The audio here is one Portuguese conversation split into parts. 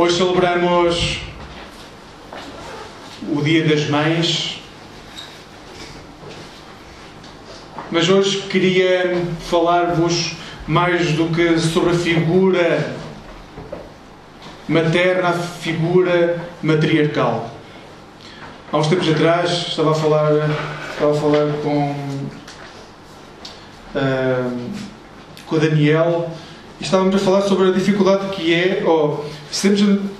Hoje celebramos o Dia das Mães, mas hoje queria falar-vos mais do que sobre a figura materna, a figura matriarcal. Há uns tempos atrás estava a falar, estava a falar com, uh, com Daniel e estávamos a falar sobre a dificuldade que é, ou oh,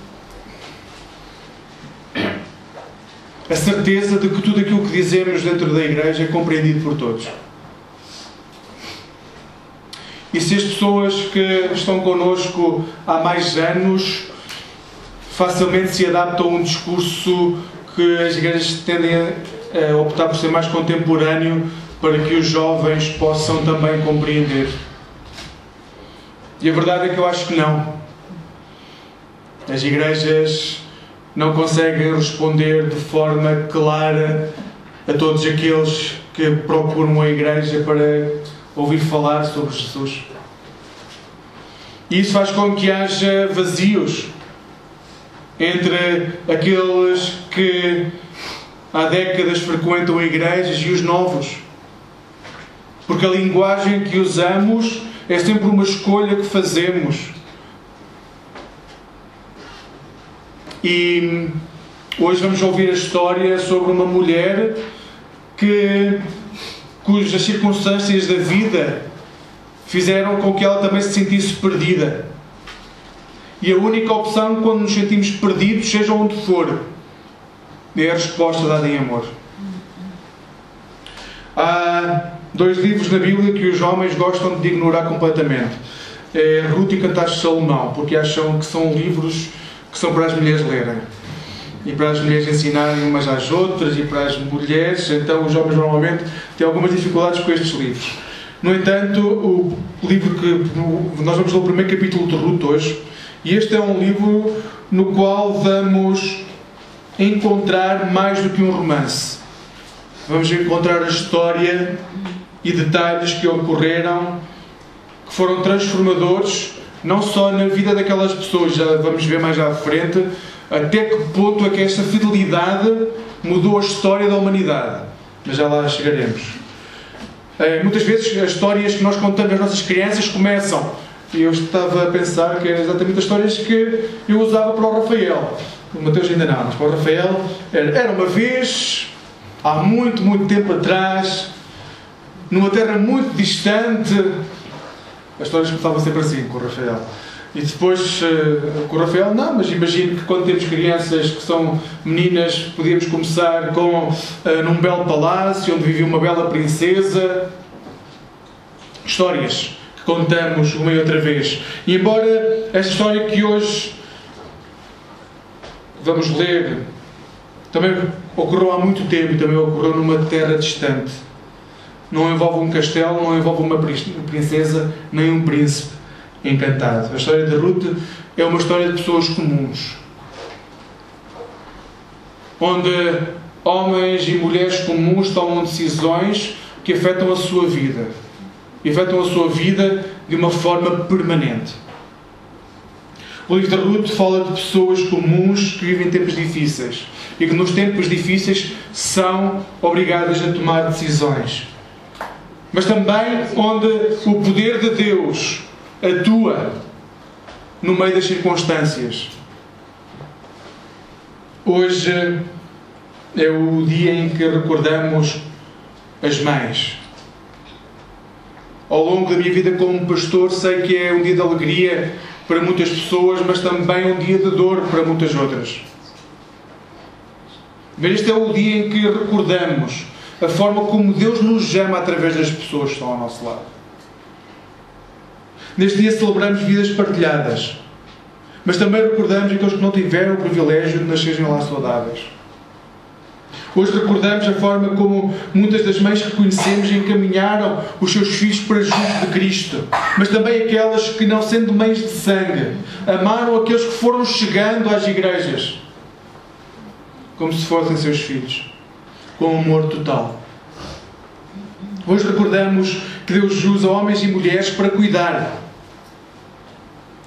a certeza de que tudo aquilo que dizemos dentro da igreja é compreendido por todos. E se as pessoas que estão connosco há mais anos facilmente se adaptam a um discurso que as igrejas tendem a optar por ser mais contemporâneo para que os jovens possam também compreender. E a verdade é que eu acho que não. As igrejas não conseguem responder de forma clara a todos aqueles que procuram a igreja para ouvir falar sobre Jesus. E isso faz com que haja vazios entre aqueles que há décadas frequentam a igreja e os novos. Porque a linguagem que usamos é sempre uma escolha que fazemos. E hoje vamos ouvir a história sobre uma mulher que, cujas circunstâncias da vida fizeram com que ela também se sentisse perdida. E a única opção quando nos sentimos perdidos, seja onde for, é a resposta dada em amor. Há dois livros na Bíblia que os homens gostam de ignorar completamente. É Ruth e Cantares de Salomão, porque acham que são livros que são para as mulheres lerem. E para as mulheres ensinarem umas às outras e para as mulheres, então os homens normalmente têm algumas dificuldades com estes livros. No entanto, o livro que nós vamos ler o primeiro capítulo de Ruth hoje, e este é um livro no qual vamos encontrar mais do que um romance. Vamos encontrar a história e detalhes que ocorreram que foram transformadores não só na vida daquelas pessoas, já vamos ver mais à frente, até que ponto é que esta fidelidade mudou a história da humanidade. Mas já lá chegaremos. É, muitas vezes as histórias que nós contamos às nossas crianças começam. E eu estava a pensar que eram exatamente as histórias que eu usava para o Rafael. O Mateus ainda não, mas para o Rafael era, era uma vez, há muito, muito tempo atrás, numa terra muito distante. As histórias começavam sempre assim com o Rafael. E depois uh, com o Rafael, não, mas imagino que quando temos crianças que são meninas, podíamos começar com uh, num belo palácio onde vivia uma bela princesa. Histórias que contamos uma e outra vez. E embora esta história que hoje vamos ler também ocorreu há muito tempo e também ocorreu numa terra distante não envolve um castelo, não envolve uma princesa, nem um príncipe encantado. A história de Ruth é uma história de pessoas comuns, onde homens e mulheres comuns tomam decisões que afetam a sua vida e afetam a sua vida de uma forma permanente. O livro de Ruth fala de pessoas comuns que vivem tempos difíceis e que nos tempos difíceis são obrigadas a tomar decisões mas também onde o poder de Deus atua no meio das circunstâncias. Hoje é o dia em que recordamos as mães. Ao longo da minha vida como pastor, sei que é um dia de alegria para muitas pessoas, mas também um dia de dor para muitas outras. Mas este é o dia em que recordamos a forma como Deus nos ama através das pessoas que estão ao nosso lado. Neste dia celebramos vidas partilhadas, mas também recordamos aqueles que não tiveram o privilégio de nascerem lá saudáveis. Hoje recordamos a forma como muitas das mães que conhecemos encaminharam os seus filhos para junto de Cristo, mas também aquelas que, não sendo mães de sangue, amaram aqueles que foram chegando às igrejas como se fossem seus filhos com amor total. Hoje recordamos que Deus usa homens e mulheres para cuidar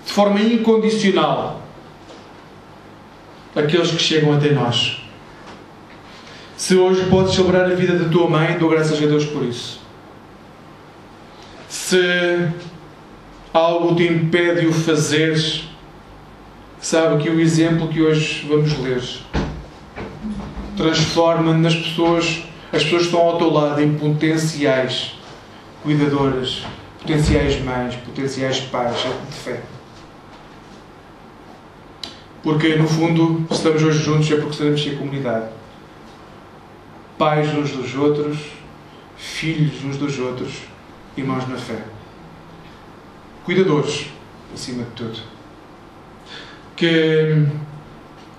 de forma incondicional aqueles que chegam até nós. Se hoje podes celebrar a vida da tua mãe, dou graças a Deus por isso. Se algo te impede de o fazeres, sabe que o exemplo que hoje vamos ler transforma nas pessoas, as pessoas que estão ao teu lado em potenciais cuidadoras, potenciais mães, potenciais pais de fé. Porque, no fundo, estamos hoje juntos é porque sabemos ser comunidade. Pais uns dos outros, filhos uns dos outros, irmãos na fé. Cuidadores, acima de tudo. Que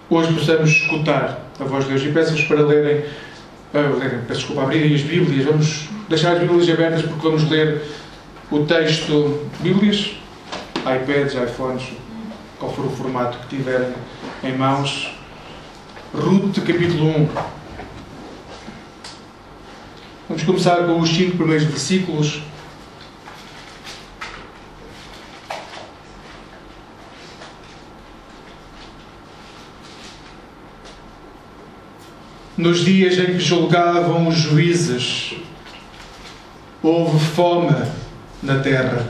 hoje possamos escutar a voz de Deus. E peço-vos para lerem, uh, lerem, peço desculpa, abrirem as Bíblias. Vamos deixar as Bíblias abertas porque vamos ler o texto Bíblias, iPads, iPhones, qual for o formato que tiverem em mãos. Ruth, capítulo 1. Vamos começar com os cinco primeiros versículos. Nos dias em que julgavam os juízes, houve fome na terra.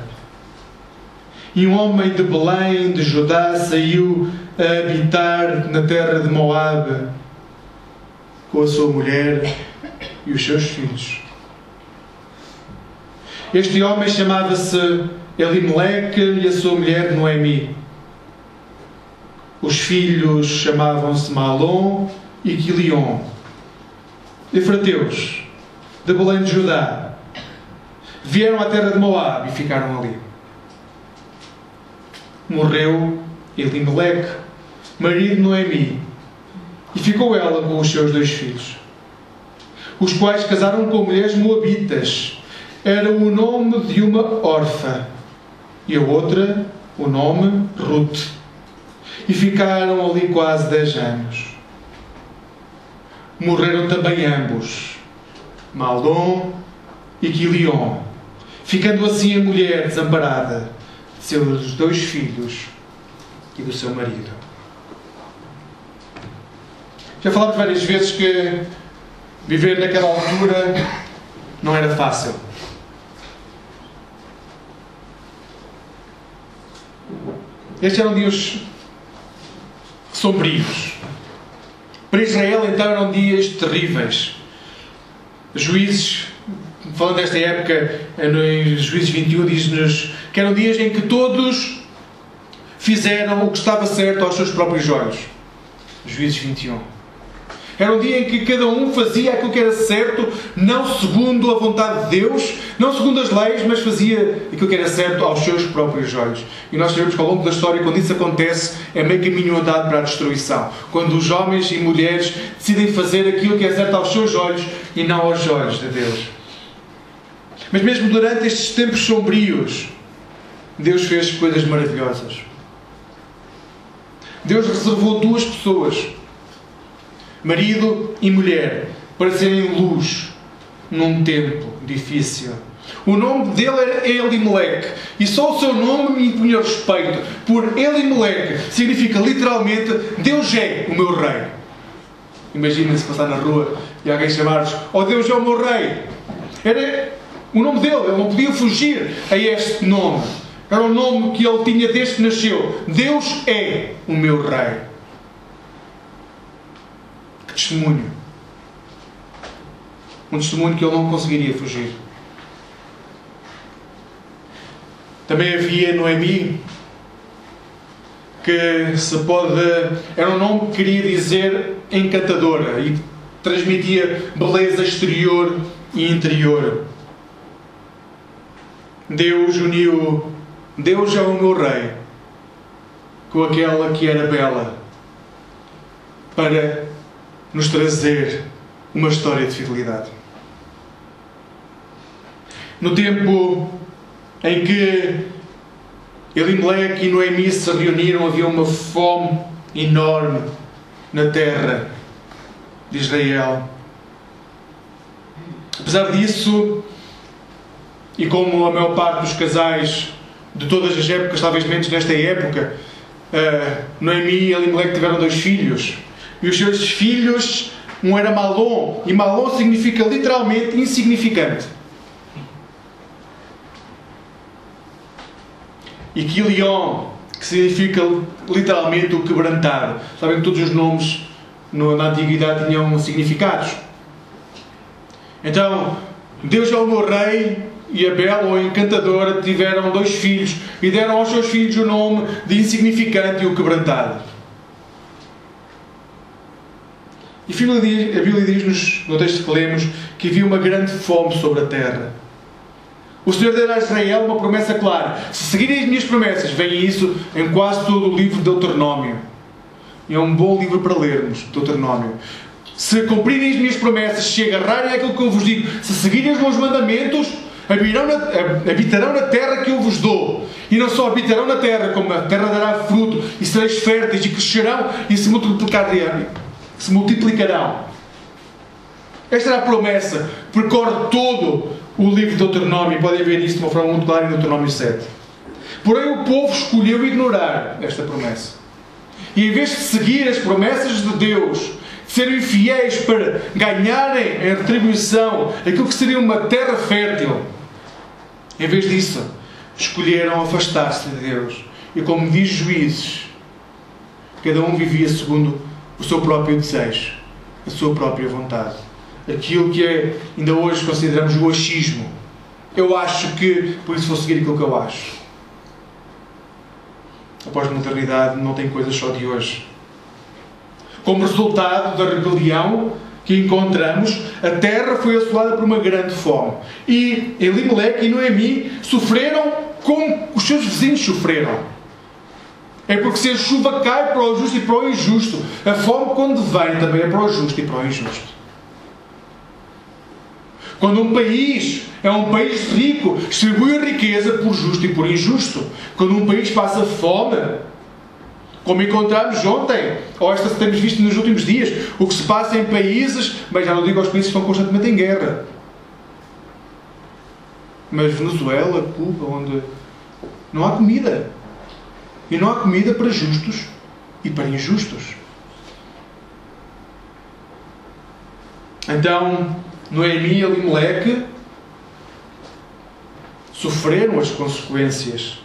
E um homem de Belém, de Judá, saiu a habitar na terra de Moabe com a sua mulher e os seus filhos. Este homem chamava-se Elimeleque e a sua mulher Noemi. Os filhos chamavam-se Malom e Quilion. Efrateus, de Belém de Judá, vieram à terra de Moab e ficaram ali. Morreu Elimeleque, marido de Noemi, e ficou ela com os seus dois filhos, os quais casaram com mulheres moabitas. Era o nome de uma órfã e a outra o nome Ruth. E ficaram ali quase dez anos. Morreram também ambos, Maldon e Quilion, ficando assim a mulher desamparada de seus dois filhos e do seu marido. Já falámos várias vezes que viver naquela altura não era fácil. Estes eram dias sombrios. Para Israel, então, eram dias terríveis. Juízes, falando desta época, em Juízes 21, diz-nos que eram dias em que todos fizeram o que estava certo aos seus próprios olhos. Juízes 21. Era um dia em que cada um fazia aquilo que era certo, não segundo a vontade de Deus, não segundo as leis, mas fazia aquilo que era certo aos seus próprios olhos. E nós sabemos que ao longo da história, quando isso acontece, é meio caminho andado para a destruição. Quando os homens e mulheres decidem fazer aquilo que é certo aos seus olhos e não aos olhos de Deus. Mas mesmo durante estes tempos sombrios, Deus fez coisas maravilhosas. Deus reservou duas pessoas marido e mulher, para serem luz num tempo difícil. O nome dele era Elimeleque e só o seu nome me impunha respeito, por Elimeleque significa literalmente Deus é o meu rei. Imaginem-se passar na rua e alguém chamar-vos Oh Deus é o meu rei. Era o nome dele, ele não podia fugir a este nome. Era o nome que ele tinha desde que nasceu. Deus é o meu rei testemunho. Um testemunho que ele não conseguiria fugir. Também havia Noemi, que se pode. Era um nome que queria dizer encantadora e transmitia beleza exterior e interior. Deus uniu. Deus é o meu rei com aquela que era bela para nos trazer uma história de fidelidade. No tempo em que Elimelech e Noemi se reuniram, havia uma fome enorme na terra de Israel. Apesar disso, e como a maior parte dos casais de todas as épocas, talvez menos nesta época, uh, Noemi e Elimelech tiveram dois filhos. E os seus filhos, um era Malom, e Malom significa literalmente insignificante. E Quilion, que significa literalmente o quebrantado. Sabem que todos os nomes na antiguidade tinham significados. Então, Deus é o meu rei e a bela ou a encantadora tiveram dois filhos e deram aos seus filhos o nome de insignificante e o quebrantado. E a Bíblia diz-nos, no texto que lemos, que havia uma grande fome sobre a terra. O Senhor deu a Israel uma promessa clara. Se seguirem as minhas promessas, vem isso em quase todo o livro de Deuteronômio. É um bom livro para lermos, Deuteronômio. Se cumprirem as minhas promessas, se agarrarem aquilo que eu vos digo, se seguirem os meus mandamentos, habitarão na, habitarão na terra que eu vos dou. E não só habitarão na terra, como a terra dará fruto, e sereis férteis, e crescerão, e se multiplicarão. Se multiplicarão. Esta era a promessa. Percorre todo o livro de Deuteronômio, e podem ver isso de uma forma muito clara em Deuteronômio 7. Porém, o povo escolheu ignorar esta promessa. E em vez de seguir as promessas de Deus, de serem fiéis para ganharem em retribuição aquilo que seria uma terra fértil, em vez disso, escolheram afastar-se de Deus. E como diz Juízes, cada um vivia segundo o seu próprio desejo, a sua própria vontade aquilo que é, ainda hoje consideramos o achismo. Eu acho que, por isso vou seguir aquilo que eu acho. A pós-modernidade não tem coisas só de hoje. Como resultado da rebelião que encontramos, a terra foi assolada por uma grande fome. E Elimelech e Noemi sofreram como os seus vizinhos sofreram. É porque se a chuva cai para o justo e para o injusto, a fome, quando vem, também é para o justo e para o injusto. Quando um país é um país rico, distribui a riqueza por justo e por injusto. Quando um país passa fome, como encontramos ontem, ou esta temos visto nos últimos dias, o que se passa em países, mas já não digo aos países que estão constantemente em guerra. Mas Venezuela, Cuba, onde não há comida. E não há comida para justos e para injustos. Então, Noemi e Elimelech sofreram as consequências.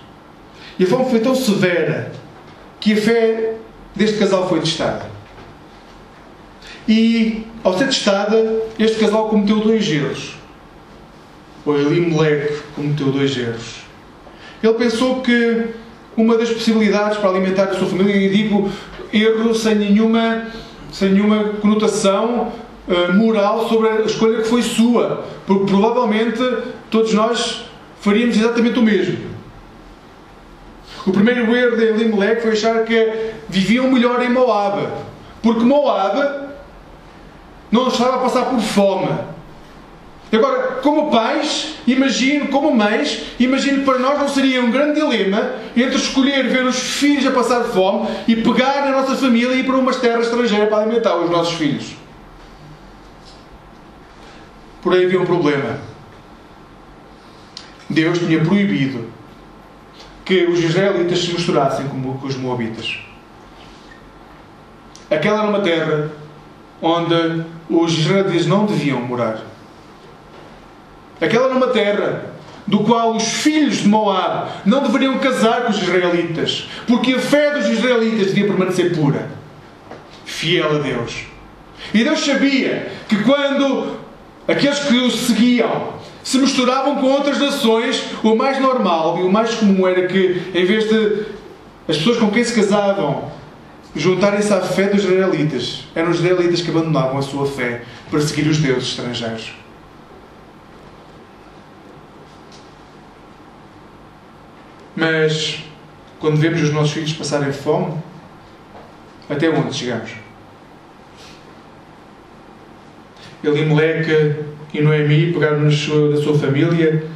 E a fome foi tão severa que a fé deste casal foi testada. E, ao ser testada, este casal cometeu dois erros. O Elimelech cometeu dois erros. Ele pensou que uma das possibilidades para alimentar a sua família, e digo erro sem nenhuma, sem nenhuma conotação eh, moral sobre a escolha que foi sua, porque provavelmente todos nós faríamos exatamente o mesmo. O primeiro erro de Elimelech foi achar que viviam melhor em Moab, porque Moab não estava a passar por fome. Agora, como pais, imagino, como mães, imagino que para nós não seria um grande dilema entre escolher ver os filhos a passar fome e pegar na nossa família e ir para uma terra estrangeira para alimentar os nossos filhos. Porém havia um problema. Deus tinha proibido que os israelitas se misturassem com os moabitas. Aquela era uma terra onde os israelitas não deviam morar. Aquela era uma terra do qual os filhos de Moab não deveriam casar com os israelitas, porque a fé dos israelitas devia permanecer pura, fiel a Deus. E Deus sabia que quando aqueles que o seguiam, se misturavam com outras nações, o mais normal e o mais comum era que, em vez de as pessoas com quem se casavam juntarem-se à fé dos israelitas, eram os israelitas que abandonavam a sua fé para seguir os deuses estrangeiros. Mas, quando vemos os nossos filhos passarem fome, até onde chegamos? Elimelech e Noemi pegaram na sua família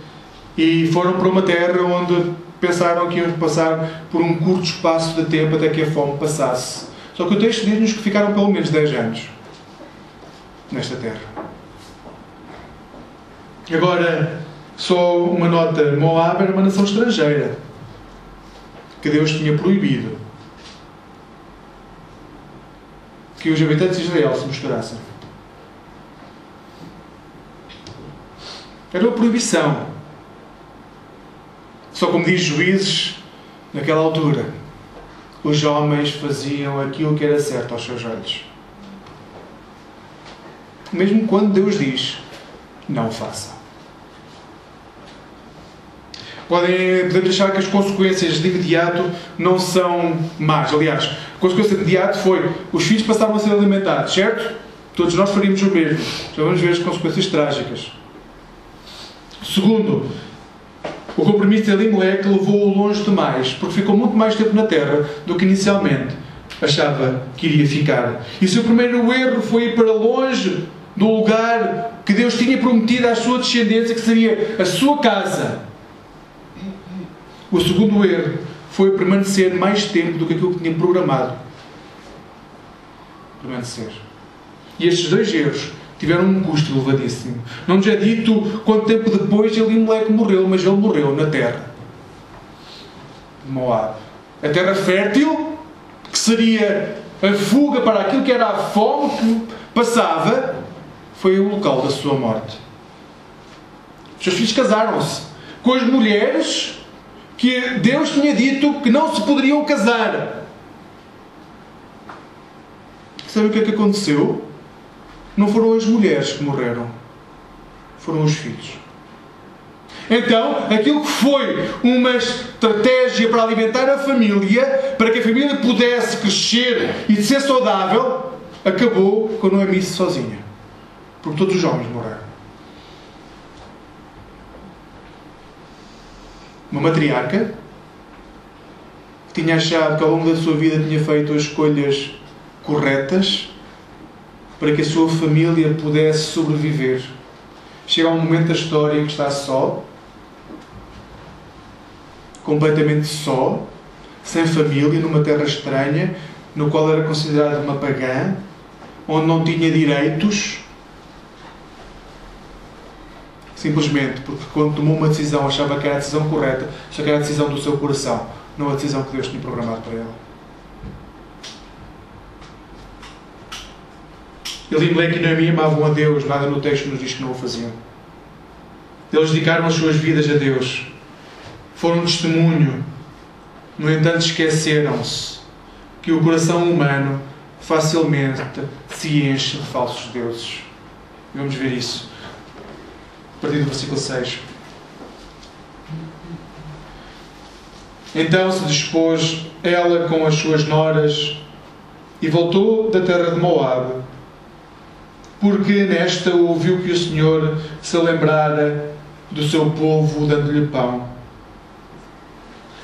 e foram para uma terra onde pensaram que iam passar por um curto espaço de tempo até que a fome passasse. Só que o texto diz-nos que ficaram pelo menos 10 anos nesta terra. Agora, só uma nota: Moab era uma nação estrangeira que Deus tinha proibido que os habitantes de Israel se misturassem. Era uma proibição. Só como diz Juízes, naquela altura, os homens faziam aquilo que era certo aos seus olhos. Mesmo quando Deus diz, não façam. Podem, podemos achar que as consequências de imediato não são más. Aliás, a consequência de imediato foi os filhos passaram a ser alimentados, certo? Todos nós faríamos o mesmo. Já vamos ver as consequências trágicas. Segundo, o compromisso de Elimelech levou-o longe demais, porque ficou muito mais tempo na terra do que inicialmente achava que iria ficar. E seu primeiro erro foi ir para longe do lugar que Deus tinha prometido à sua descendência, que seria a sua casa. O segundo erro foi permanecer mais tempo do que aquilo que tinha programado. Permanecer. E estes dois erros tiveram um custo elevadíssimo. Não nos é dito quanto tempo depois Elimelech morreu, mas ele morreu na terra de Moab. A terra fértil, que seria a fuga para aquilo que era a fome que passava, foi o local da sua morte. Os seus filhos casaram-se com as mulheres que Deus tinha dito que não se poderiam casar. Sabe o que é que aconteceu? Não foram as mulheres que morreram, foram os filhos. Então, aquilo que foi uma estratégia para alimentar a família, para que a família pudesse crescer e ser saudável, acabou com Noemi sozinha. Porque todos os homens morreram. Uma matriarca que tinha achado que ao longo da sua vida tinha feito as escolhas corretas para que a sua família pudesse sobreviver. Chega um momento da história em que está só, completamente só, sem família, numa terra estranha, no qual era considerada uma pagã, onde não tinha direitos, simplesmente porque quando tomou uma decisão achava que era a decisão correta, só que era a decisão do seu coração, não a decisão que Deus tinha programado para ela. Elimelec e Noemi amavam a Deus, nada no texto nos diz que não o faziam. Eles dedicaram as suas vidas a Deus. Foram testemunho. No entanto, esqueceram-se que o coração humano facilmente se enche de falsos deuses. Vamos ver isso. Partir do versículo 6. Então se dispôs ela com as suas noras e voltou da terra de Moabe porque nesta ouviu que o Senhor se lembrara do seu povo, dando-lhe pão.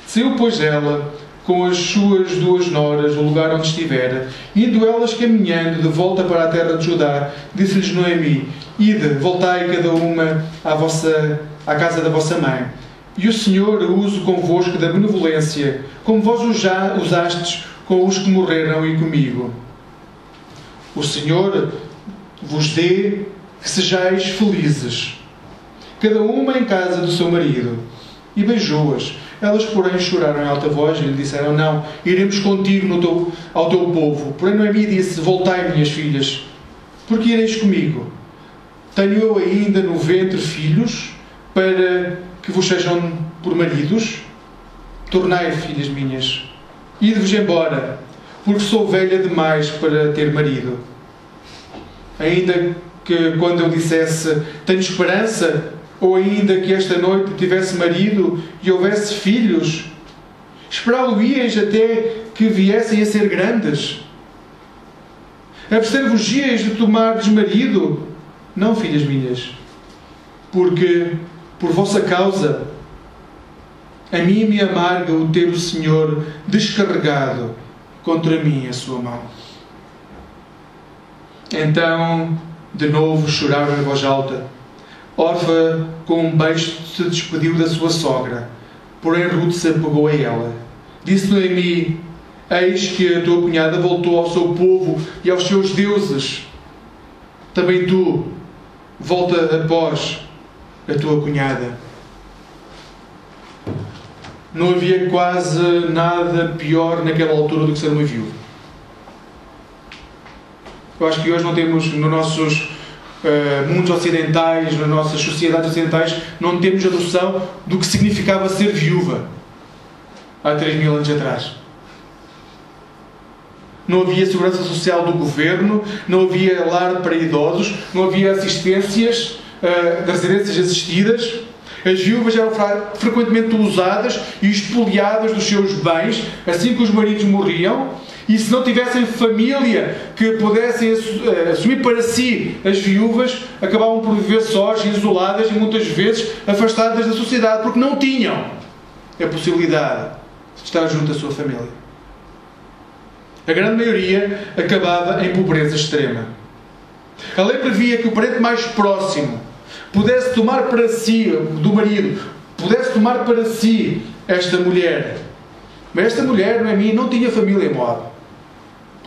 Saiu, pois, ela com as suas duas noras do lugar onde estivera, indo elas caminhando de volta para a terra de Judá, disse-lhes Noemi: Ide, voltai cada uma à, vossa, à casa da vossa mãe. E o Senhor use convosco da benevolência, como vós usastes com os que morreram e comigo. O Senhor vos dê que sejais felizes, cada uma em casa do seu marido. E beijou-as. Elas, porém, choraram em alta voz e lhe disseram: Não, iremos contigo teu, ao teu povo. Porém, Noemi disse: Voltai, minhas filhas, porque ireis comigo. Tenho eu ainda no ventre filhos para que vos sejam por maridos? Tornai, filhas minhas, ide-vos embora, porque sou velha demais para ter marido ainda que quando eu dissesse tenho esperança, ou ainda que esta noite tivesse marido e houvesse filhos, esperá-lo-íeis até que viessem a ser grandes. Abster-vos-íeis de tomar marido? Não, filhas minhas, porque por vossa causa a mim me amarga o ter o Senhor descarregado contra mim a sua mão. Então, de novo, choraram em voz alta. Orfa, com um beijo, se despediu da sua sogra, porém Ruth se apegou a ela. Disse-lhe a mim: Eis que a tua cunhada voltou ao seu povo e aos seus deuses. Também tu, volta após a tua cunhada. Não havia quase nada pior naquela altura do que ser uma viúva. Eu acho que hoje não temos nos nossos uh, mundos ocidentais, nas nossas sociedades ocidentais, não temos a noção do que significava ser viúva há 3 mil anos atrás. Não havia segurança social do governo, não havia lar para idosos, não havia assistências uh, residências assistidas. As viúvas eram frequentemente usadas e expoliadas dos seus bens assim que os maridos morriam e se não tivessem família que pudessem eh, assumir para si as viúvas, acabavam por viver sós, isoladas e muitas vezes afastadas da sociedade, porque não tinham a possibilidade de estar junto à sua família. A grande maioria acabava em pobreza extrema. A lei previa que o parente mais próximo pudesse tomar para si, do marido, pudesse tomar para si esta mulher. Mas esta mulher, Noemi, não tinha família em Moab.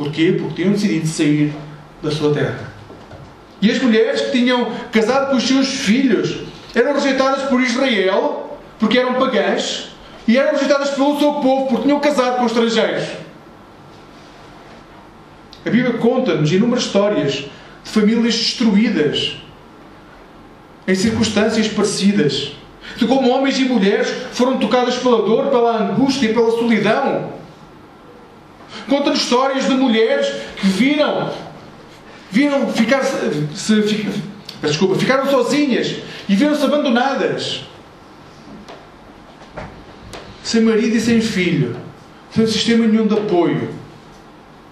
Porquê? Porque tinham decidido sair da sua terra. E as mulheres que tinham casado com os seus filhos eram rejeitadas por Israel, porque eram pagãs, e eram rejeitadas pelo seu povo, porque tinham casado com estrangeiros. A Bíblia conta-nos inúmeras histórias de famílias destruídas em circunstâncias parecidas, de como homens e mulheres foram tocadas pela dor, pela angústia e pela solidão Conta-nos histórias de mulheres que viram, viram ficar, se, se, desculpa, ficaram sozinhas e viram-se abandonadas. Sem marido e sem filho, sem sistema nenhum de apoio.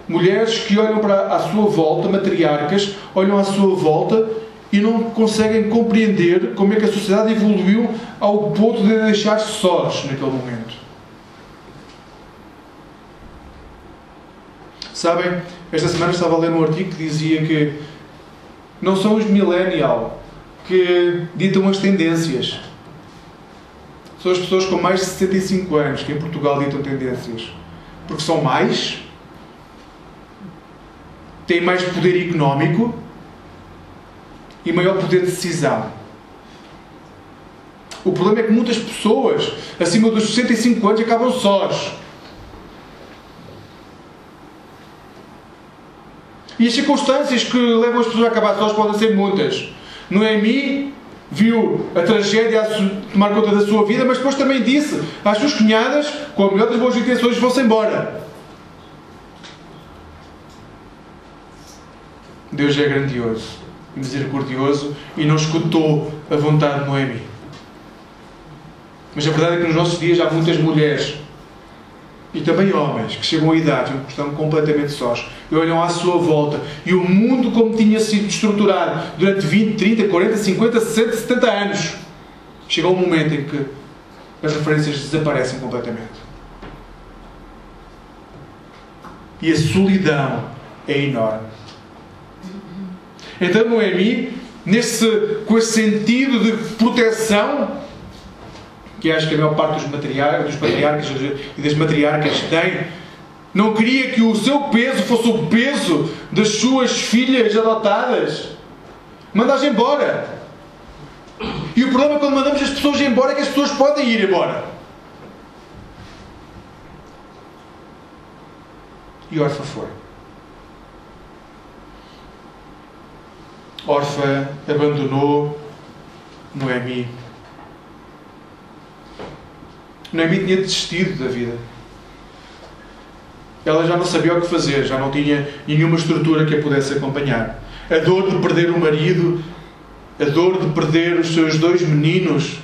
Mulheres que olham para a sua volta, matriarcas, olham à sua volta e não conseguem compreender como é que a sociedade evoluiu ao ponto de deixar-se sós naquele momento. Sabem, esta semana estava a ler um artigo que dizia que não são os millennial que ditam as tendências. São as pessoas com mais de 65 anos que em Portugal ditam tendências. Porque são mais, têm mais poder económico e maior poder de decisão. O problema é que muitas pessoas acima dos 65 anos acabam sós. E as circunstâncias que levam as pessoas a acabar sós podem ser muitas. Noemi viu a tragédia a tomar conta da sua vida, mas depois também disse às suas cunhadas, com a melhor das boas intenções, vão-se embora. Deus é grandioso e misericordioso e não escutou a vontade de Noemi. Mas a verdade é que nos nossos dias há muitas mulheres e também homens que chegam à idade e estão completamente sós e olham à sua volta. E o mundo como tinha sido estruturado durante 20, 30, 40, 50, 60, 70 anos. Chegou um momento em que as referências desaparecem completamente. E a solidão é enorme. Então Noemi nesse, com esse sentido de proteção que acho que a maior parte dos, matriar, dos patriarcas e das matriarcas tem, não queria que o seu peso fosse o peso das suas filhas adotadas. Mandas embora. E o problema é quando mandamos as pessoas embora é que as pessoas podem ir embora. E Orfa foi. Orfa abandonou Noemi Noemi tinha desistido da vida. Ela já não sabia o que fazer, já não tinha nenhuma estrutura que a pudesse acompanhar. A dor de perder o marido, a dor de perder os seus dois meninos,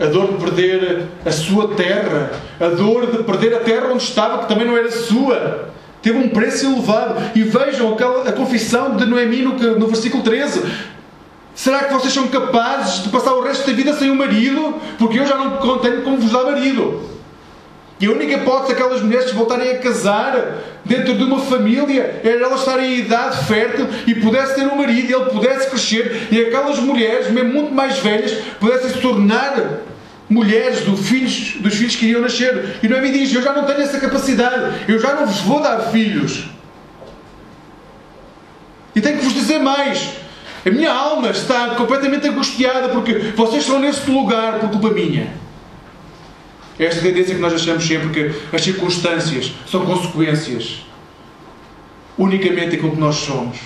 a dor de perder a sua terra, a dor de perder a terra onde estava, que também não era sua. Teve um preço elevado. E vejam a confissão de Noemi no, no versículo 13. Será que vocês são capazes de passar o resto da vida sem um marido? Porque eu já não tenho como vos dar marido. E a única hipótese daquelas mulheres voltarem a casar dentro de uma família era elas estarem em idade fértil e pudesse ter um marido e ele pudesse crescer e aquelas mulheres, mesmo muito mais velhas, pudessem se tornar mulheres do filhos, dos filhos que iriam nascer. E Noemi diz: Eu já não tenho essa capacidade, eu já não vos vou dar filhos. E tenho que vos dizer mais: a minha alma está completamente angustiada porque vocês estão nesse lugar por culpa minha. É esta tendência que nós achamos sempre que as circunstâncias são consequências. unicamente aquilo que nós somos.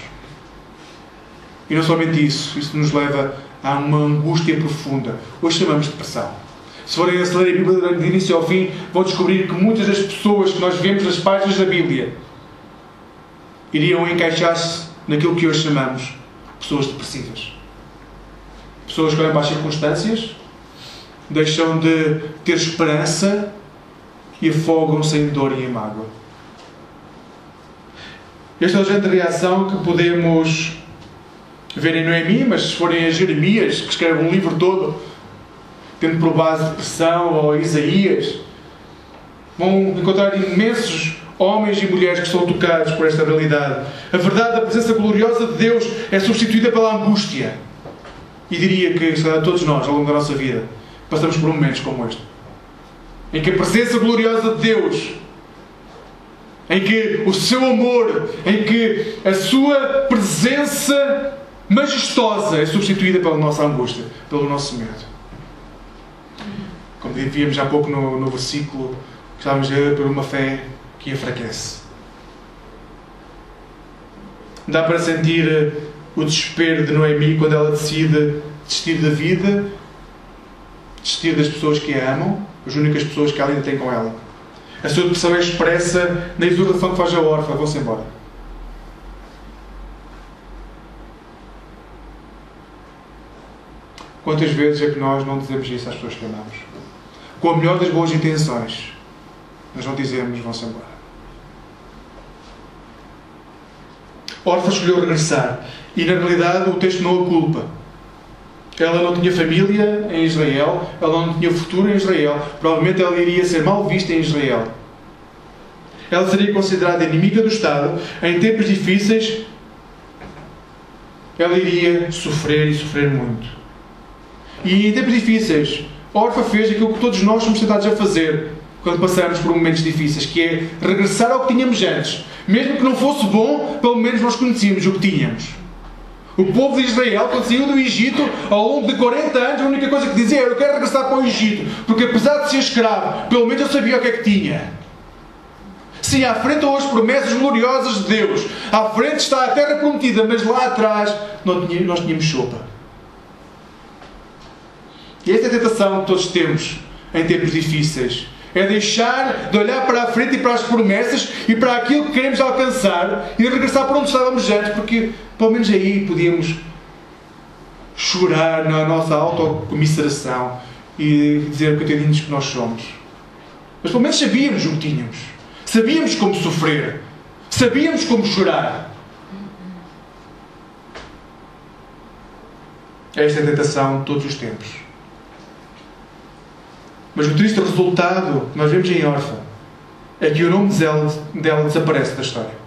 E não somente isso, isso nos leva a uma angústia profunda. Hoje chamamos de depressão. Se forem a ler a Bíblia de início ao fim, vão descobrir que muitas das pessoas que nós vemos nas páginas da Bíblia iriam encaixar-se naquilo que hoje chamamos pessoas depressivas. Pessoas que olham para as circunstâncias, deixam de ter esperança e afogam-se em dor e em mágoa. Esta é o género de reação que podemos ver em Noemi, mas se forem a Jeremias, que escreve um livro todo, tendo por base depressão, ou Isaías, vão encontrar imensos homens e mulheres que são tocados por esta realidade. A verdade da presença gloriosa de Deus é substituída pela angústia. E diria que, se todos nós, ao longo da nossa vida, passamos por momentos como este. Em que a presença gloriosa de Deus, em que o seu amor, em que a sua presença majestosa é substituída pela nossa angústia, pelo nosso medo. Como víamos há pouco no, no versículo, estávamos a por uma fé que enfraquece. Dá para sentir eh, o desespero de Noemi quando ela decide desistir da vida, desistir das pessoas que a amam, as únicas pessoas que ela ainda tem com ela. A sua depressão é expressa na exortação que faz a órfã, vão-se embora. Quantas vezes é que nós não dizemos isso às pessoas que amamos? Com a melhor das boas intenções, mas não dizemos vão-se embora. Orfa escolheu regressar e, na realidade, o texto não a culpa. Ela não tinha família em Israel, ela não tinha futuro em Israel, provavelmente ela iria ser mal vista em Israel. Ela seria considerada inimiga do Estado. Em tempos difíceis, ela iria sofrer e sofrer muito. E em tempos difíceis, Orfa fez aquilo que todos nós somos tentados a fazer quando passamos por momentos difíceis, que é regressar ao que tínhamos antes. Mesmo que não fosse bom, pelo menos nós conhecíamos o que tínhamos. O povo de Israel, quando saiu do Egito, ao longo de 40 anos, a única coisa que dizia era: Eu quero regressar para o Egito, porque apesar de ser escravo, pelo menos eu sabia o que é que tinha. Sim, à frente estão as promessas gloriosas de Deus. À frente está a terra prometida, mas lá atrás nós tínhamos sopa. E esta é a tentação que todos temos em tempos difíceis. É deixar de olhar para a frente e para as promessas e para aquilo que queremos alcançar e regressar para onde estávamos antes, porque pelo menos aí podíamos chorar na nossa autocomisseração e dizer coitadinhos que nós somos. Mas pelo menos sabíamos o que tínhamos. Sabíamos como sofrer. Sabíamos como chorar. Esta é a tentação de todos os tempos. Mas o triste resultado que nós vemos em Orfa é que o nome dela, dela desaparece da história.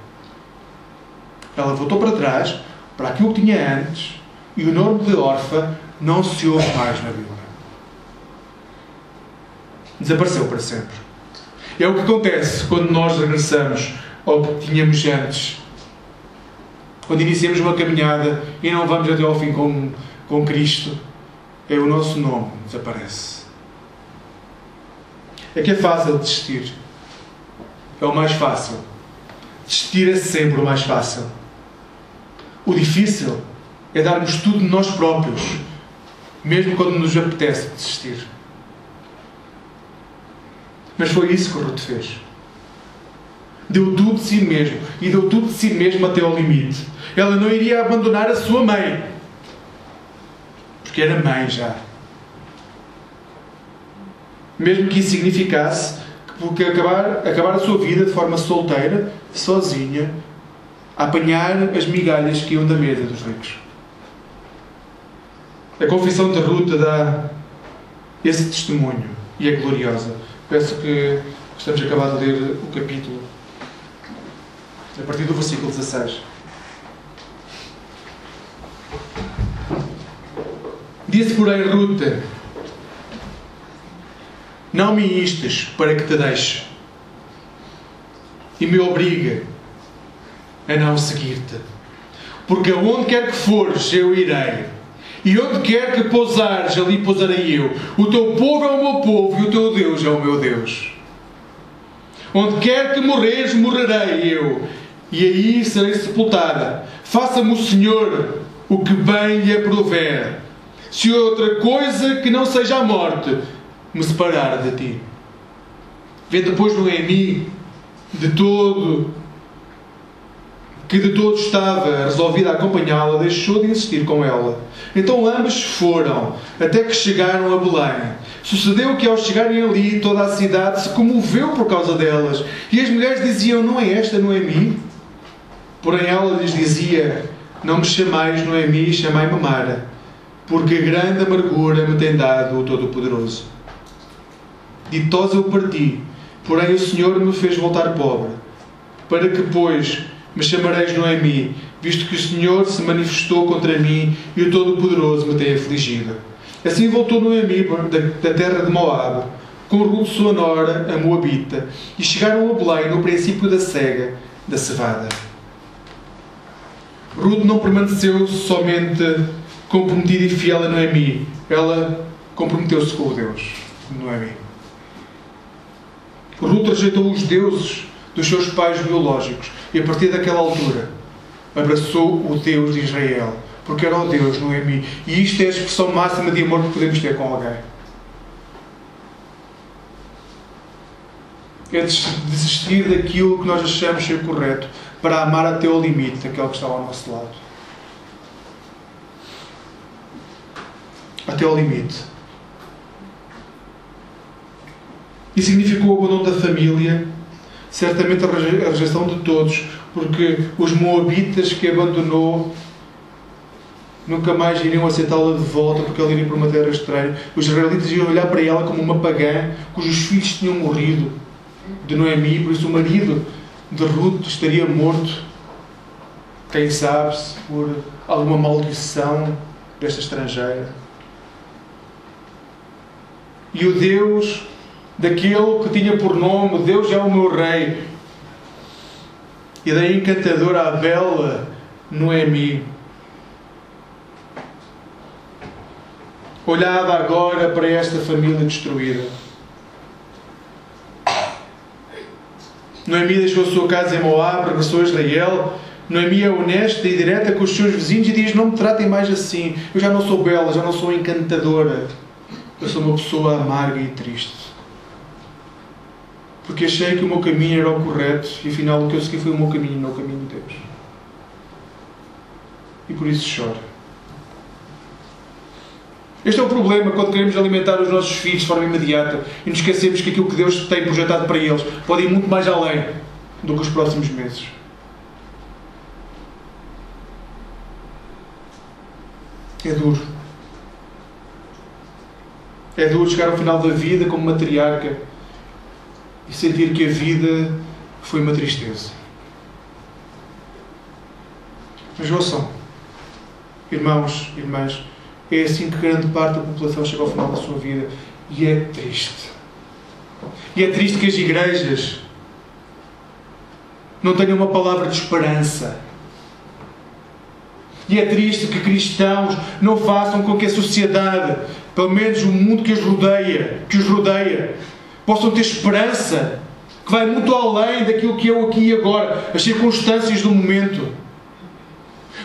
Ela voltou para trás, para aquilo que tinha antes, e o nome de Orfa não se ouve mais na Bíblia. Desapareceu para sempre. É o que acontece quando nós regressamos ao que tínhamos antes. Quando iniciamos uma caminhada e não vamos até ao fim com, com Cristo, é o nosso nome desaparece. É que é fácil desistir. É o mais fácil. Desistir é sempre o mais fácil. O difícil é darmos tudo de nós próprios, mesmo quando nos apetece desistir. Mas foi isso que Ruth fez. Deu tudo de si mesmo. E deu tudo de si mesmo até ao limite. Ela não iria abandonar a sua mãe. Porque era mãe já. Mesmo que isso significasse que acabar, acabar a sua vida de forma solteira, sozinha, a apanhar as migalhas que iam da mesa dos ricos. A confissão de Ruth dá esse testemunho e é gloriosa. Peço que estamos a acabar de ler o capítulo a partir do versículo 16. Disse, porém, Ruth: Não me instes para que te deixe e me obrigue a não seguir-te. Porque aonde quer que fores, eu irei. E onde quer que pousares, ali pousarei eu. O teu povo é o meu povo e o teu Deus é o meu Deus. Onde quer que morreres, morrerei eu. e aí serei sepultada. Faça-me o Senhor o que bem lhe aprover. Se outra coisa que não seja a morte me separar de ti. Vê depois Noemi de todo que de todo estava resolvida a acompanhá-la, deixou de insistir com ela. Então ambos foram, até que chegaram a Belém. Sucedeu que ao chegarem ali, toda a cidade se comoveu por causa delas. E as mulheres diziam: Não é esta Noemi? Porém ela lhes dizia: Não me chamais Noemi, chamai-me Mara, porque grande amargura me tem dado o Todo-Poderoso. Ditosa eu parti, porém o Senhor me fez voltar pobre, para que, pois, me chamareis Noemi, visto que o Senhor se manifestou contra mim e o Todo-Poderoso me tem afligido. Assim voltou Noemi da, terra de Moab, com Ruth sua nora, a Moabita, e chegaram a Belém no princípio da cega da cevada. Ruth não permaneceu somente comprometida e fiel a Noemi, ela comprometeu-se com o Deus de Noemi. Ruth rejeitou os deuses dos seus pais biológicos e a partir daquela altura abraçou o Deus de Israel, porque era o Deus, Noemi. E isto é a expressão máxima de amor que podemos ter com alguém. É desistir daquilo que nós achamos ser correto para amar até ao limite aquele que está ao nosso lado. Até ao limite. E significou o abandono da família, certamente a rejeição de todos, porque os moabitas que abandonou nunca mais iriam aceitá-la de volta porque ela iria para uma terra estranha. Os israelitas iam olhar para ela como uma pagã cujos filhos tinham morrido de Noemi, por isso o marido de Ruth estaria morto. Quem sabe se por alguma maldição desta estrangeira. E o Deus daquele que tinha por nome Deus é o meu Rei e da encantadora a bela Noemi. Olhava agora para esta família destruída. Noemi deixou a sua casa em Moab, regressou a Israel. Noemi é honesta e direta com os seus vizinhos e diz: Não me tratem mais assim. Eu já não sou bela, já não sou encantadora. Eu sou uma pessoa amarga e triste porque achei que o meu caminho era o correto e afinal o que eu segui foi o meu caminho, não o caminho de Deus. E por isso choro. Este é o problema quando queremos alimentar os nossos filhos de forma imediata e nos esquecemos que aquilo que Deus tem projetado para eles pode ir muito mais além do que os próximos meses. É duro. É duro chegar ao final da vida como matriarca e sentir que a vida foi uma tristeza. Mas ouçam, irmãos, irmãs, é assim que grande parte da população chega ao final da sua vida e é triste. E é triste que as igrejas não tenham uma palavra de esperança. E é triste que cristãos não façam com que a sociedade, pelo menos o mundo que os rodeia, que os rodeia, possam ter esperança que vai muito além daquilo que é o aqui e agora, as circunstâncias do momento.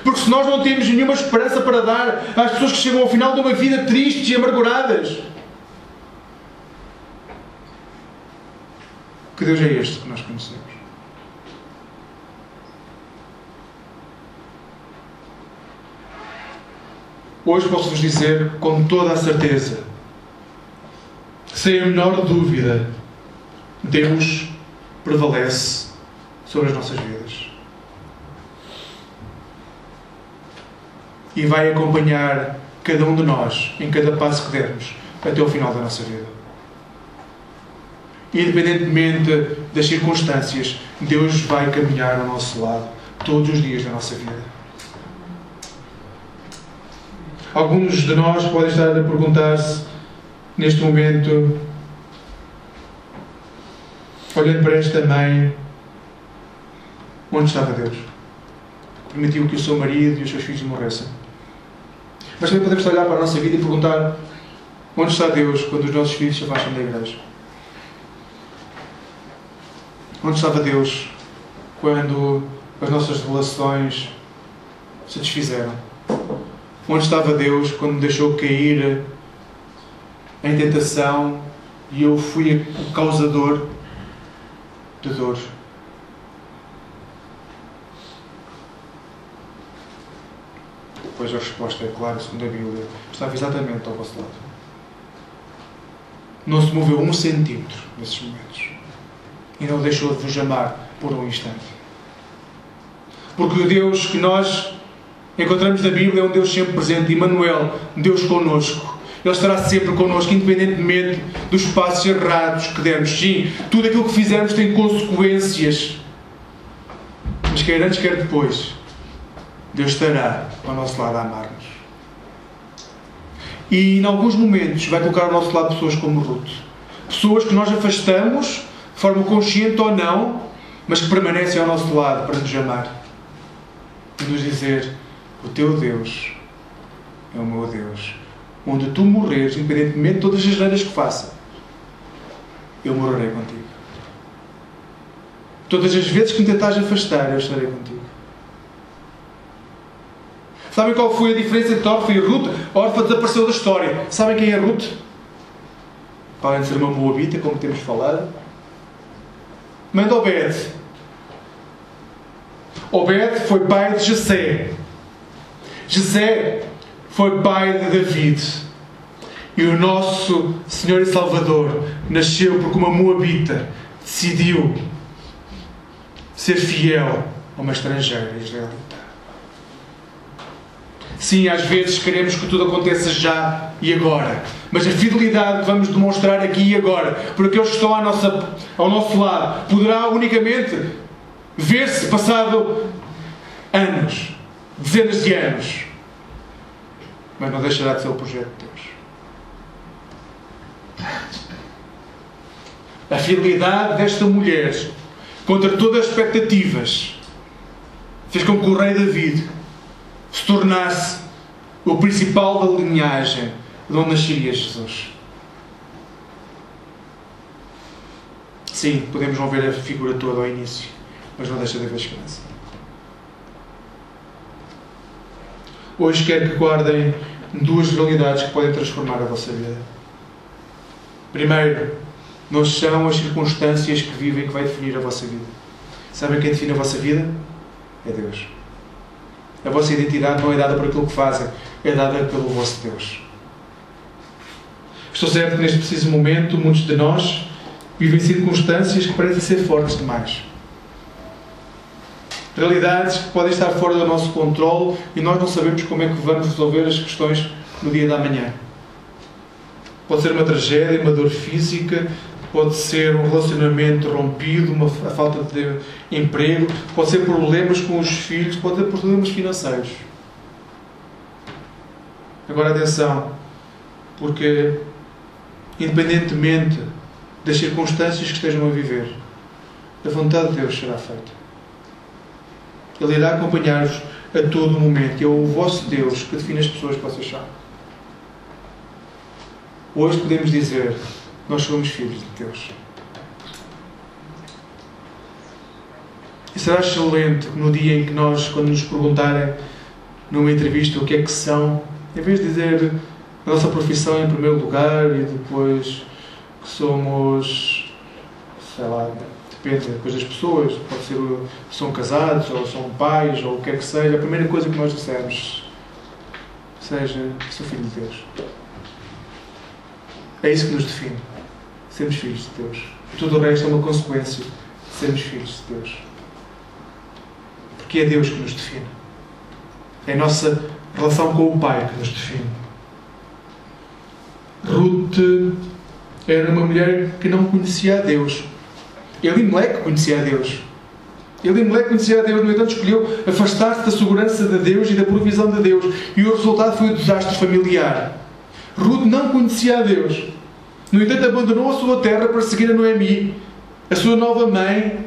Porque se nós não temos nenhuma esperança para dar às pessoas que chegam ao final de uma vida tristes e amarguradas, que Deus é este que nós conhecemos? Hoje posso-vos dizer com toda a certeza sem a menor dúvida, Deus prevalece sobre as nossas vidas. E vai acompanhar cada um de nós em cada passo que dermos até o final da nossa vida. Independentemente das circunstâncias, Deus vai caminhar ao nosso lado todos os dias da nossa vida. Alguns de nós podem estar a perguntar-se neste momento, olhando para esta mãe, onde estava Deus? Permitiu que o seu marido e os seus filhos morressem. Mas também podemos olhar para a nossa vida e perguntar: onde está Deus quando os nossos filhos se afastam da igreja? Onde estava Deus quando as nossas relações se desfizeram? Onde estava Deus quando deixou cair em tentação e eu fui o causador de dor? Pois a resposta é clara, segundo a Bíblia. Estava exatamente ao vosso lado. Não se moveu um centímetro nesses momentos. E não deixou de vos amar por um instante. Porque o Deus que nós encontramos na Bíblia é um Deus sempre presente. Emmanuel, Deus conosco. Ele estará sempre connosco, independentemente dos passos errados que dermos. Sim, tudo aquilo que fizermos tem consequências. Mas quer antes, quer depois, Deus estará ao nosso lado a amar-nos. E em alguns momentos vai colocar ao nosso lado pessoas como Ruth. Pessoas que nós afastamos, de forma consciente ou não, mas que permanecem ao nosso lado para nos amar. E nos dizer: O teu Deus é o meu Deus. Onde tu morreres, independentemente de todas as neiras que faça, eu morrerei contigo. Todas as vezes que me tentares afastar, eu estarei contigo. Sabem qual foi a diferença entre Orfa e Ruth? Orfa desapareceu da história. Sabem quem é Ruth? Para de ser uma moabita, como temos falado. De Obed. Obed foi pai de Jessé. Jessé foi pai de David. E o nosso Senhor e Salvador nasceu porque uma moabita decidiu ser fiel a uma estrangeira israelita. Sim, às vezes queremos que tudo aconteça já e agora. Mas a fidelidade que vamos demonstrar aqui e agora, por aqueles que estão nossa, ao nosso lado, poderá unicamente ver-se passado anos, dezenas de anos. Mas não deixará de ser o projeto de Deus. A fidelidade desta mulher, contra todas as expectativas, fez com que o rei David se tornasse o principal da linhagem de onde nasceria Jesus. Sim, podemos não ver a figura toda ao início, mas não deixa de haver esperança. Hoje quero que guardem duas realidades que podem transformar a vossa vida. Primeiro, não são as circunstâncias que vivem que vai definir a vossa vida. Sabem quem define a vossa vida? É Deus. A vossa identidade não é dada por aquilo que fazem, é dada pelo vosso Deus. Estou certo que neste preciso momento muitos de nós vivem circunstâncias que parecem ser fortes demais. Realidades que podem estar fora do nosso controle e nós não sabemos como é que vamos resolver as questões no dia da manhã. Pode ser uma tragédia, uma dor física, pode ser um relacionamento rompido, uma, a falta de emprego, pode ser problemas com os filhos, pode ser problemas financeiros. Agora atenção, porque independentemente das circunstâncias que estejam a viver, a vontade de Deus será feita. Ele irá acompanhar-vos a todo momento. É o vosso Deus que define as pessoas que vocês são. Hoje podemos dizer nós somos filhos de Deus. E será excelente no dia em que nós, quando nos perguntarem numa entrevista o que é que são, em vez de dizer a nossa profissão em primeiro lugar e depois que somos, sei lá, depende depois das pessoas, pode ser são casados ou são pais ou o que é que seja, a primeira coisa que nós dissemos seja sou filho de Deus. É isso que nos define sermos filhos de Deus. Tudo o resto é uma consequência de sermos filhos de Deus. Porque é Deus que nos define. É a nossa relação com o Pai que nos define. Ruth era uma mulher que não conhecia a Deus. Elimelec conhecia a Deus. Elimelec conhecia a Deus, no entanto escolheu afastar-se da segurança de Deus e da provisão de Deus. E o resultado foi o desastre familiar. Ruth não conhecia a Deus. No entanto, abandonou a sua terra para seguir a Noemi, a sua nova mãe,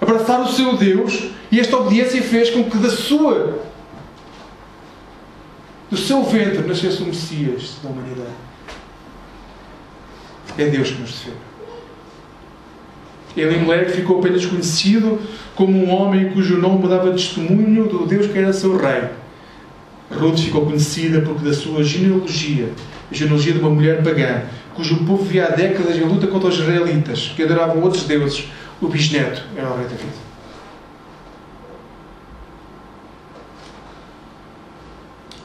abraçar o seu Deus, e esta obediência fez com que da sua do seu ventre nascesse o Messias da humanidade. É Deus que nos defende. Elimelech ficou apenas conhecido como um homem cujo nome dava testemunho do Deus que era seu rei. Ruth ficou conhecida porque da sua genealogia, a genealogia de uma mulher pagã, cujo povo vivia há décadas em luta contra os israelitas, que adoravam outros deuses, o bisneto era o rei David.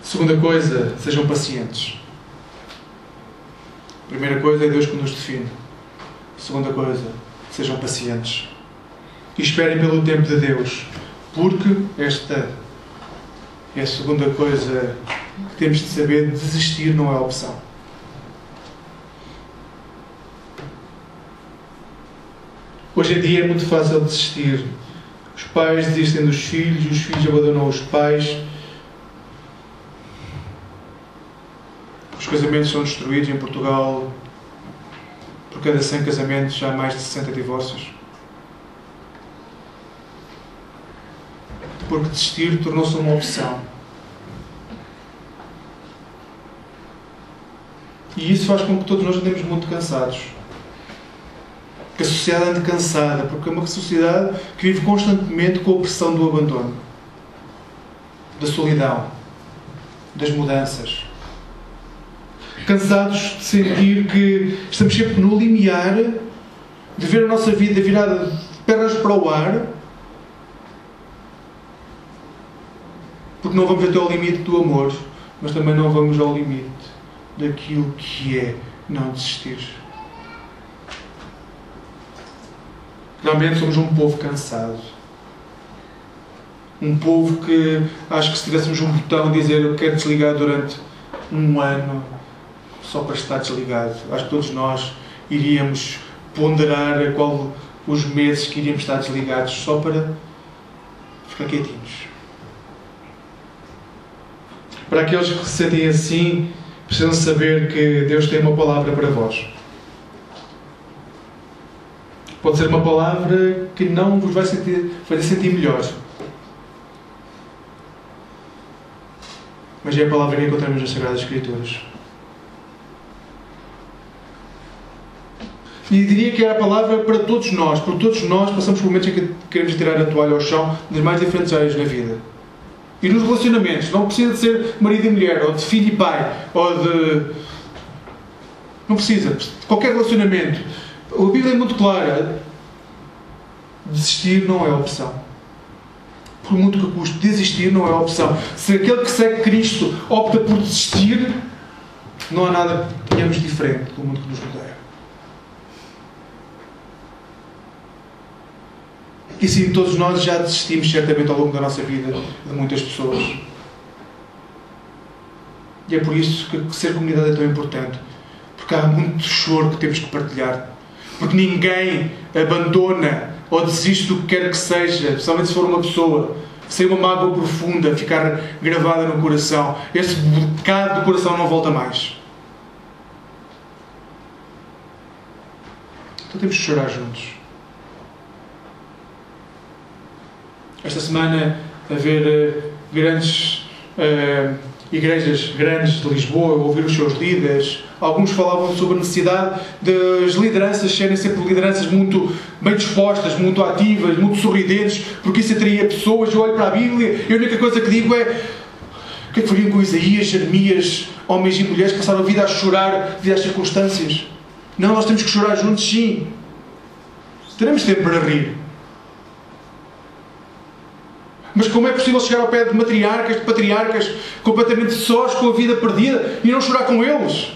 Segunda coisa, sejam pacientes. Primeira coisa é Deus que nos define. Segunda coisa, sejam pacientes. E esperem pelo tempo de Deus, porque esta é a segunda coisa que temos de saber: desistir não é opção. Hoje em dia é muito fácil desistir. Os pais desistem dos filhos, os filhos abandonam os pais. Os casamentos são destruídos em Portugal. Por cada 100 casamentos há mais de 60 divórcios. Porque desistir tornou-se uma opção. E isso faz com que todos nós andemos muito cansados. Que a sociedade ande cansada, porque é uma sociedade que vive constantemente com a pressão do abandono, da solidão, das mudanças. Cansados de sentir que estamos sempre no limiar de ver a nossa vida virada de pernas para o ar, porque não vamos até ao limite do amor, mas também não vamos ao limite daquilo que é não desistir. Realmente somos um povo cansado. Um povo que acho que se tivéssemos um botão dizer eu quero desligar durante um ano só para estar desligado, acho que todos nós iríamos ponderar qual os meses que iríamos estar desligados só para ficar quietinhos. Para aqueles que se sentem assim, precisam saber que Deus tem uma palavra para vós. Pode ser uma palavra que não vos vai sentir, fazer sentir melhor. Mas é a palavra que encontramos nas Sagradas Escrituras. E diria que é a palavra para todos nós, porque todos nós passamos por momentos em que queremos tirar a toalha ao chão nas mais diferentes áreas da vida. E nos relacionamentos, não precisa de ser marido e mulher, ou de filho e pai, ou de. Não precisa. Qualquer relacionamento. A Bíblia é muito clara. Desistir não é opção. Por muito que custe, desistir não é opção. Se aquele que segue Cristo opta por desistir, não há nada que tenhamos diferente do mundo que nos rodeia. E sim, todos nós já desistimos certamente ao longo da nossa vida de muitas pessoas. E é por isso que ser comunidade é tão importante. Porque há muito choro que temos que partilhar. Porque ninguém abandona ou desiste do que quer que seja, especialmente se for uma pessoa, sem uma mágoa profunda ficar gravada no coração. Esse bocado do coração não volta mais. Então temos que chorar juntos. Esta semana ver uh, grandes uh, igrejas grandes de Lisboa, ouvir os seus líderes. Alguns falavam sobre a necessidade das lideranças serem sempre lideranças muito bem dispostas, muito ativas, muito sorridentes, porque isso atraía pessoas. Eu olho para a Bíblia e a única coisa que digo é o que é que fariam com Isaías, Jeremias, homens e mulheres que passaram a vida a chorar devido às circunstâncias? Não, nós temos que chorar juntos, sim. Teremos tempo para rir. Mas como é possível chegar ao pé de matriarcas, de patriarcas, completamente sós, com a vida perdida, e não chorar com eles?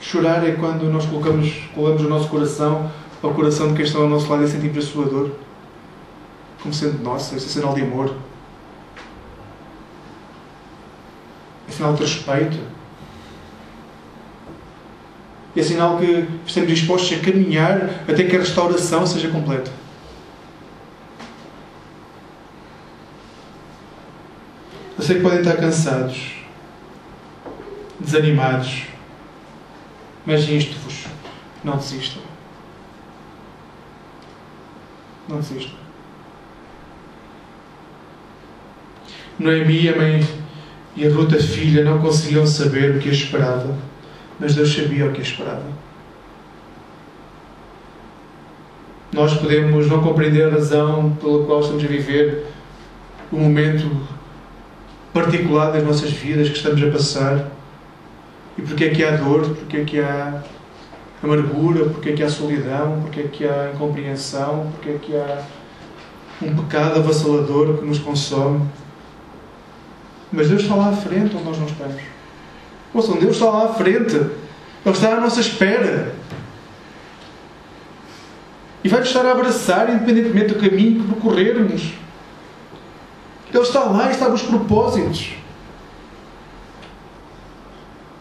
Chorar é quando nós colocamos, colocamos o nosso coração ao coração de quem está ao nosso lado e sentimos a sua dor. Como sendo nossa, esse é sinal de amor. É sinal de respeito é sinal que estamos dispostos a caminhar até que a restauração seja completa. Eu sei que podem estar cansados, desanimados, mas insto-vos: não desistam. Não desistam. Noemi, a mãe e a Ruta filha não conseguiam saber o que a esperava, mas Deus sabia o que esperava. Nós podemos não compreender a razão pela qual estamos a viver o momento particular das nossas vidas que estamos a passar e porque é que há dor, porque é que há amargura, porque é que há solidão, porque é que há incompreensão, porque é que há um pecado avassalador que nos consome. Mas Deus está lá à frente onde nós não estamos. Ouçam, Deus está lá à frente. Ele está à nossa espera. E vai-nos estar a abraçar independentemente do caminho que percorrermos. Ele está lá e está os propósitos.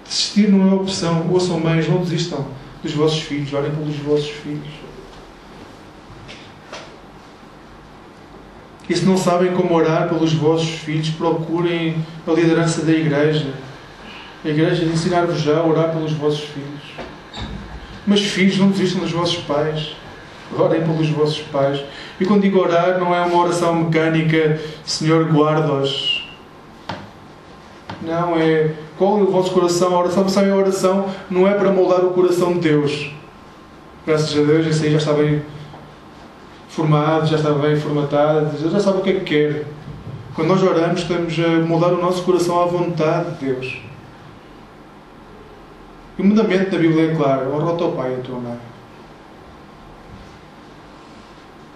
Desistir não é opção. Ouçam, mães, não desistam dos vossos filhos. Orem pelos vossos filhos. E se não sabem como orar pelos vossos filhos, procurem a liderança da igreja. A igreja ensinar-vos já a orar pelos vossos filhos. Mas filhos, não desistam dos vossos pais. Orem pelos vossos pais. E quando digo orar, não é uma oração mecânica, Senhor, guarda-os. Não, é qual é o vosso coração. A oração, sabem, a oração não é para moldar o coração de Deus. Graças a Deus, isso aí já está bem formado, já está bem formatado. Deus já sabe o que é que quer. Quando nós oramos, estamos a moldar o nosso coração à vontade de Deus. E o mandamento da Bíblia é claro: honra o teu pai e a tua mãe.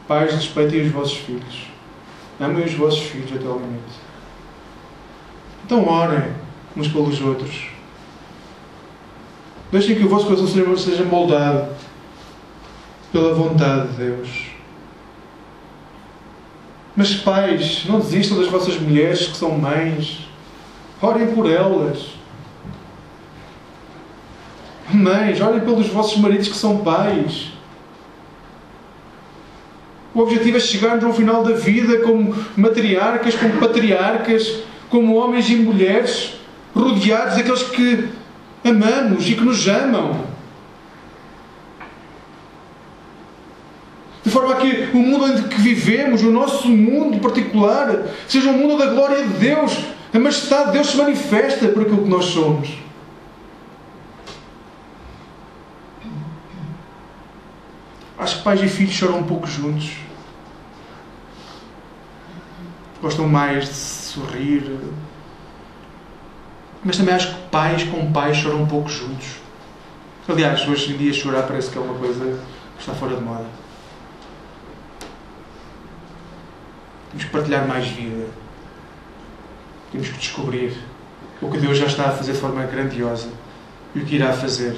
Pais, respeitem os vossos filhos. Amem os vossos filhos até o limite. Então orem uns pelos outros. Deixem que o vosso coração seja moldado pela vontade de Deus. Mas pais, não desistam das vossas mulheres que são mães. Orem por elas. Mães, orem pelos vossos maridos que são pais. O objetivo é chegarmos ao final da vida como matriarcas, como patriarcas, como homens e mulheres, rodeados daqueles que amamos e que nos amam. De forma a que o mundo em que vivemos, o nosso mundo particular, seja um mundo da glória de Deus, a majestade de Deus se manifesta por aquilo que nós somos. Acho que pais e filhos choram um pouco juntos gostam mais de sorrir. Mas também acho que pais com pais choram um pouco juntos. Aliás, hoje em dia chorar parece que é uma coisa que está fora de moda. Temos que partilhar mais vida. Temos que descobrir o que Deus já está a fazer de forma grandiosa e o que irá fazer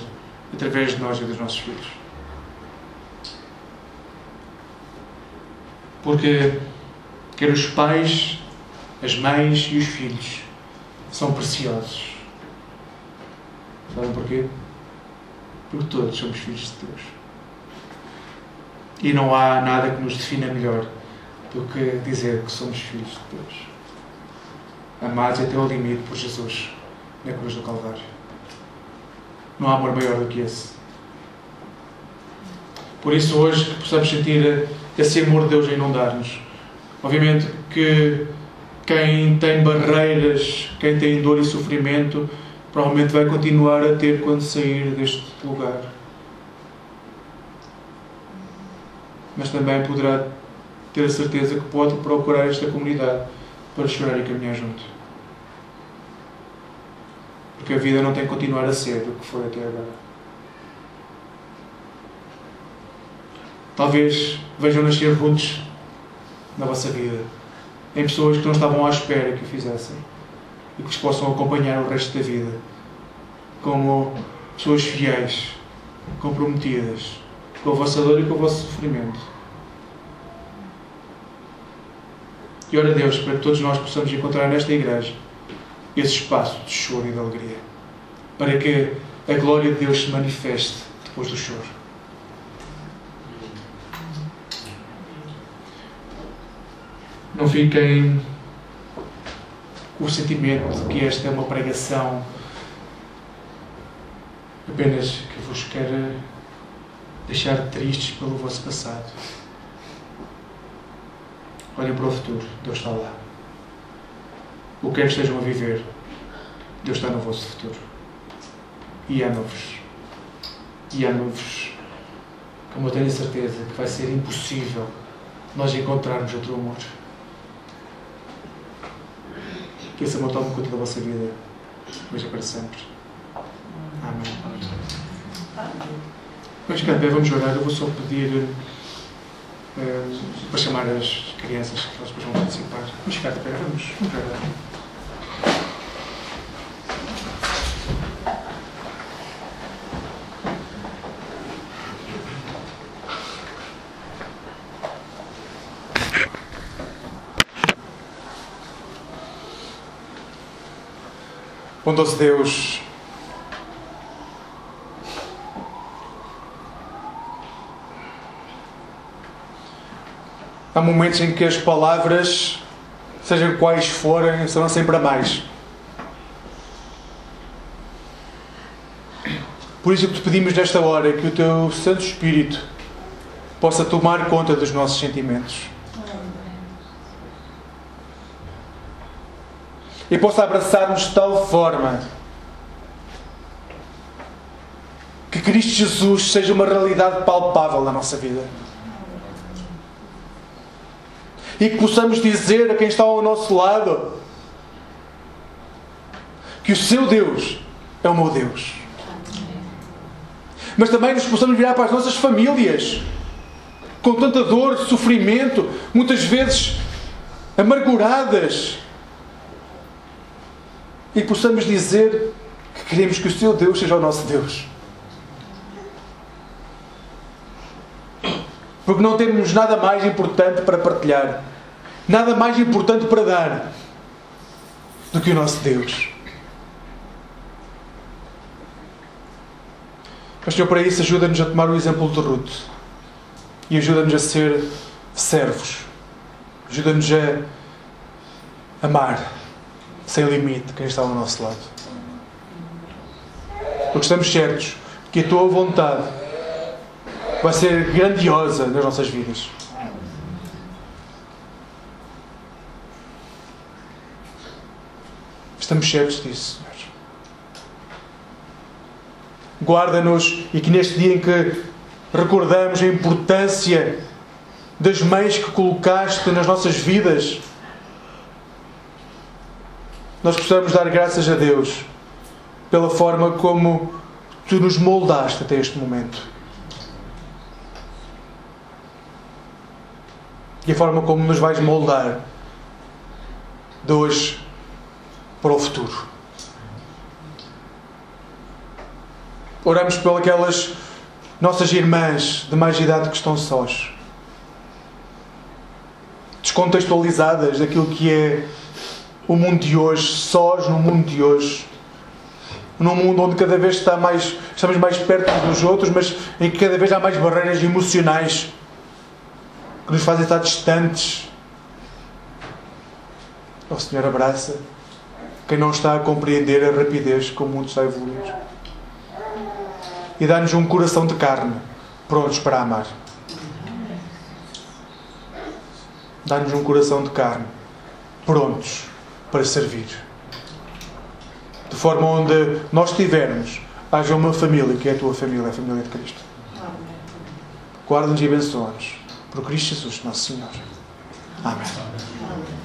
através de nós e dos nossos filhos. Porque Quer os pais, as mães e os filhos são preciosos. Sabem porquê? Porque todos somos filhos de Deus. E não há nada que nos defina melhor do que dizer que somos filhos de Deus. Amados até ao limite por Jesus na cruz do Calvário. Não há amor maior do que esse. Por isso, hoje, que possamos sentir esse amor de Deus a inundar-nos Obviamente que quem tem barreiras, quem tem dor e sofrimento, provavelmente vai continuar a ter quando sair deste lugar. Mas também poderá ter a certeza que pode procurar esta comunidade para chorar e caminhar junto. Porque a vida não tem que continuar a ser o que foi até agora. Talvez vejam nascer roots na vossa vida, em pessoas que não estavam à espera que o fizessem e que os possam acompanhar o resto da vida como pessoas fiéis, comprometidas com a vossa dor e com o vosso sofrimento. E ora Deus para que todos nós possamos encontrar nesta igreja esse espaço de choro e de alegria, para que a glória de Deus se manifeste depois do choro. Não fiquem com o sentimento de que esta é uma pregação apenas que vos quer deixar tristes pelo vosso passado. Olhem para o futuro, Deus está lá. O que é que estejam a viver, Deus está no vosso futuro. E ama-vos. E ama-vos. Como eu tenho certeza que vai ser impossível nós encontrarmos outro amor. Que esse amor tome conta da vossa vida. Hoje é para sempre. Amém. Mas, cara, vamos orar. Eu vou só pedir uh, para chamar as crianças que elas depois vão participar. Vamos ficar de pé. Vamos, vamos orar. Bondoso Deus, há momentos em que as palavras, sejam quais forem, serão sempre a mais. Por isso que te pedimos nesta hora que o teu Santo Espírito possa tomar conta dos nossos sentimentos. E possa abraçar-nos de tal forma que Cristo Jesus seja uma realidade palpável na nossa vida. E que possamos dizer a quem está ao nosso lado que o seu Deus é o meu Deus. Mas também nos possamos virar para as nossas famílias com tanta dor, sofrimento, muitas vezes amarguradas e possamos dizer que queremos que o seu Deus seja o nosso Deus. Porque não temos nada mais importante para partilhar, nada mais importante para dar do que o nosso Deus. Mas, Senhor, para isso, ajuda-nos a tomar o exemplo de Ruth e ajuda-nos a ser servos, ajuda-nos a amar sem limite quem está ao nosso lado. Porque estamos certos que a tua vontade vai ser grandiosa nas nossas vidas. Estamos certos disso, Senhor. Guarda-nos e que neste dia em que recordamos a importância das mães que colocaste nas nossas vidas, nós precisamos dar graças a Deus pela forma como tu nos moldaste até este momento. E a forma como nos vais moldar de hoje para o futuro. Oramos pelas nossas irmãs de mais idade que estão sós, descontextualizadas daquilo que é o mundo de hoje, sós no mundo de hoje. Num mundo onde cada vez está mais, estamos mais perto uns dos outros, mas em que cada vez há mais barreiras emocionais que nos fazem estar distantes. O oh, Senhor abraça quem não está a compreender a rapidez que o mundo está a evoluir. E dá-nos um coração de carne, prontos para amar. Dá-nos um coração de carne, prontos para servir. De forma onde nós tivermos, haja uma família que é a tua família, a família de Cristo. Guarda-nos e abençoa-nos. Por Cristo Jesus, nosso Senhor. Amém.